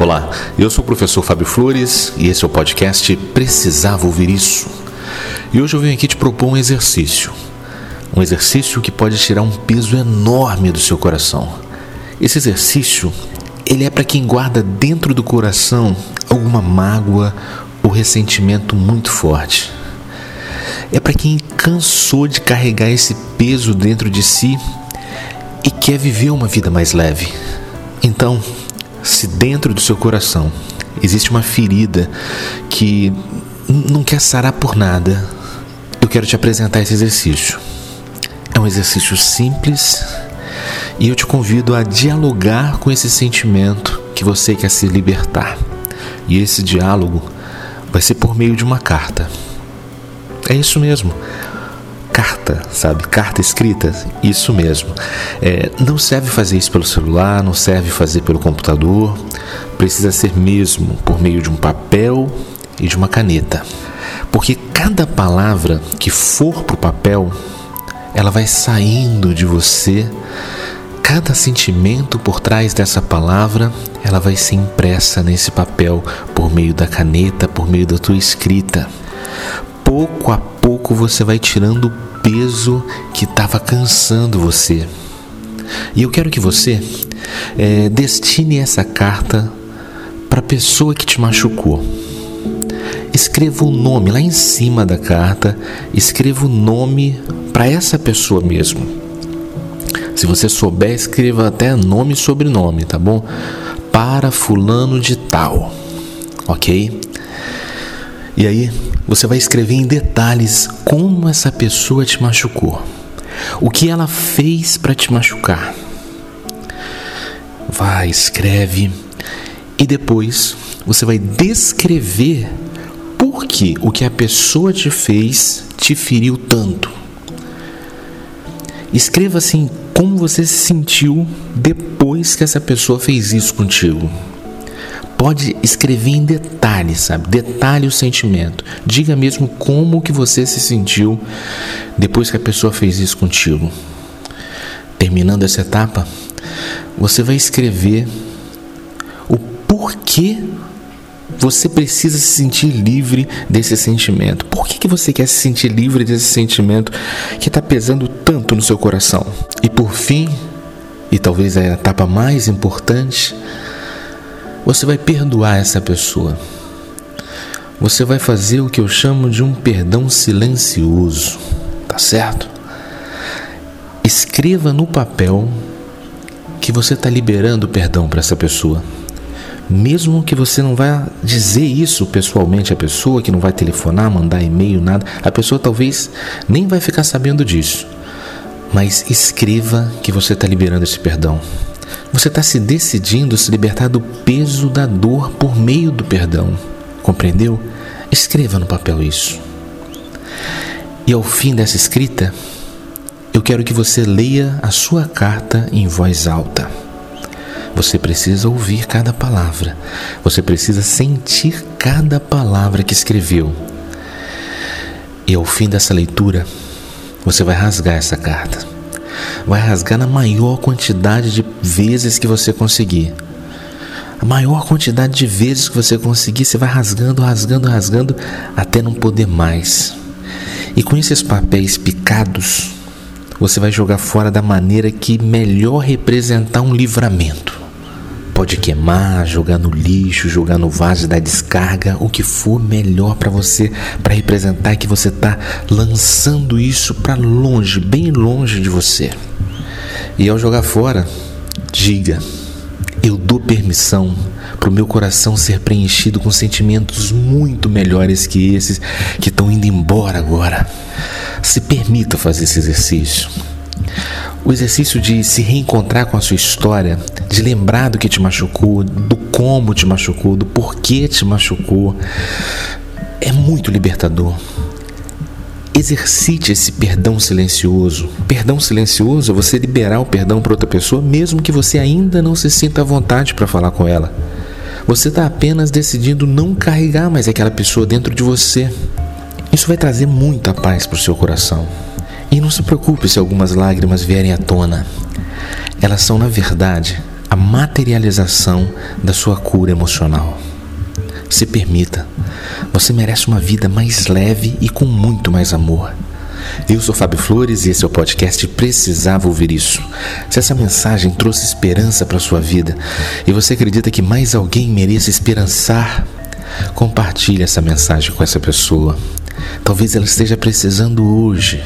Olá, eu sou o professor Fábio Flores e esse é o podcast Precisava Ouvir Isso. E hoje eu venho aqui te propor um exercício. Um exercício que pode tirar um peso enorme do seu coração. Esse exercício, ele é para quem guarda dentro do coração alguma mágoa ou ressentimento muito forte. É para quem cansou de carregar esse peso dentro de si e quer viver uma vida mais leve. Então, se dentro do seu coração existe uma ferida que não quer sarar por nada, eu quero te apresentar esse exercício. É um exercício simples e eu te convido a dialogar com esse sentimento que você quer se libertar. E esse diálogo vai ser por meio de uma carta. É isso mesmo carta, sabe? Carta escrita, isso mesmo. É, não serve fazer isso pelo celular, não serve fazer pelo computador, precisa ser mesmo por meio de um papel e de uma caneta. Porque cada palavra que for para o papel, ela vai saindo de você. Cada sentimento por trás dessa palavra, ela vai ser impressa nesse papel por meio da caneta, por meio da tua escrita. Pouco a pouco você vai tirando peso que estava cansando você. E eu quero que você é, destine essa carta para a pessoa que te machucou. Escreva o nome lá em cima da carta, escreva o nome para essa pessoa mesmo. Se você souber, escreva até nome e sobrenome, tá bom? Para fulano de tal, ok? E aí, você vai escrever em detalhes como essa pessoa te machucou. O que ela fez para te machucar. Vai, escreve e depois você vai descrever por que o que a pessoa te fez te feriu tanto. Escreva assim como você se sentiu depois que essa pessoa fez isso contigo pode escrever em detalhes, sabe? Detalhe o sentimento. Diga mesmo como que você se sentiu depois que a pessoa fez isso contigo. Terminando essa etapa, você vai escrever o porquê você precisa se sentir livre desse sentimento. Por que, que você quer se sentir livre desse sentimento que está pesando tanto no seu coração? E por fim, e talvez a etapa mais importante, você vai perdoar essa pessoa. Você vai fazer o que eu chamo de um perdão silencioso, tá certo? Escreva no papel que você está liberando perdão para essa pessoa. Mesmo que você não vá dizer isso pessoalmente à pessoa, que não vai telefonar, mandar e-mail, nada, a pessoa talvez nem vai ficar sabendo disso. Mas escreva que você está liberando esse perdão. Você está se decidindo se libertar do peso da dor por meio do perdão. Compreendeu? Escreva no papel isso. E ao fim dessa escrita, eu quero que você leia a sua carta em voz alta. Você precisa ouvir cada palavra. Você precisa sentir cada palavra que escreveu. E ao fim dessa leitura, você vai rasgar essa carta vai rasgar na maior quantidade de vezes que você conseguir. A maior quantidade de vezes que você conseguir, você vai rasgando, rasgando, rasgando até não poder mais. E com esses papéis picados, você vai jogar fora da maneira que melhor representar um livramento. Pode queimar, jogar no lixo, jogar no vaso da descarga, o que for melhor para você, para representar que você está lançando isso para longe, bem longe de você. E ao jogar fora, diga: eu dou permissão para o meu coração ser preenchido com sentimentos muito melhores que esses que estão indo embora agora. Se permita fazer esse exercício. O exercício de se reencontrar com a sua história, de lembrar do que te machucou, do como te machucou, do porquê te machucou, é muito libertador. Exercite esse perdão silencioso. Perdão silencioso é você liberar o perdão para outra pessoa, mesmo que você ainda não se sinta à vontade para falar com ela. Você está apenas decidindo não carregar mais aquela pessoa dentro de você. Isso vai trazer muita paz para o seu coração. E não se preocupe se algumas lágrimas vierem à tona. Elas são, na verdade, a materialização da sua cura emocional. Se permita. Você merece uma vida mais leve e com muito mais amor. Eu sou Fábio Flores e esse é o podcast Precisava Ouvir Isso. Se essa mensagem trouxe esperança para sua vida e você acredita que mais alguém mereça esperançar, compartilhe essa mensagem com essa pessoa. Talvez ela esteja precisando hoje.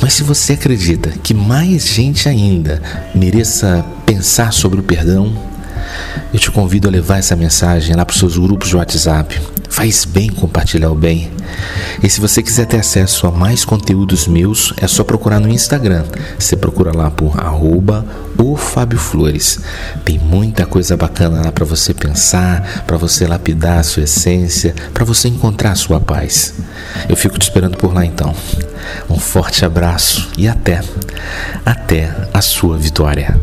Mas se você acredita que mais gente ainda mereça pensar sobre o perdão, eu te convido a levar essa mensagem lá para os seus grupos de WhatsApp. Faz bem compartilhar o bem. E se você quiser ter acesso a mais conteúdos meus, é só procurar no Instagram. Você procura lá por arroba o Fábio Flores. Tem muita coisa bacana lá para você pensar, para você lapidar a sua essência, para você encontrar a sua paz. Eu fico te esperando por lá então. Um forte abraço e até, até a sua vitória.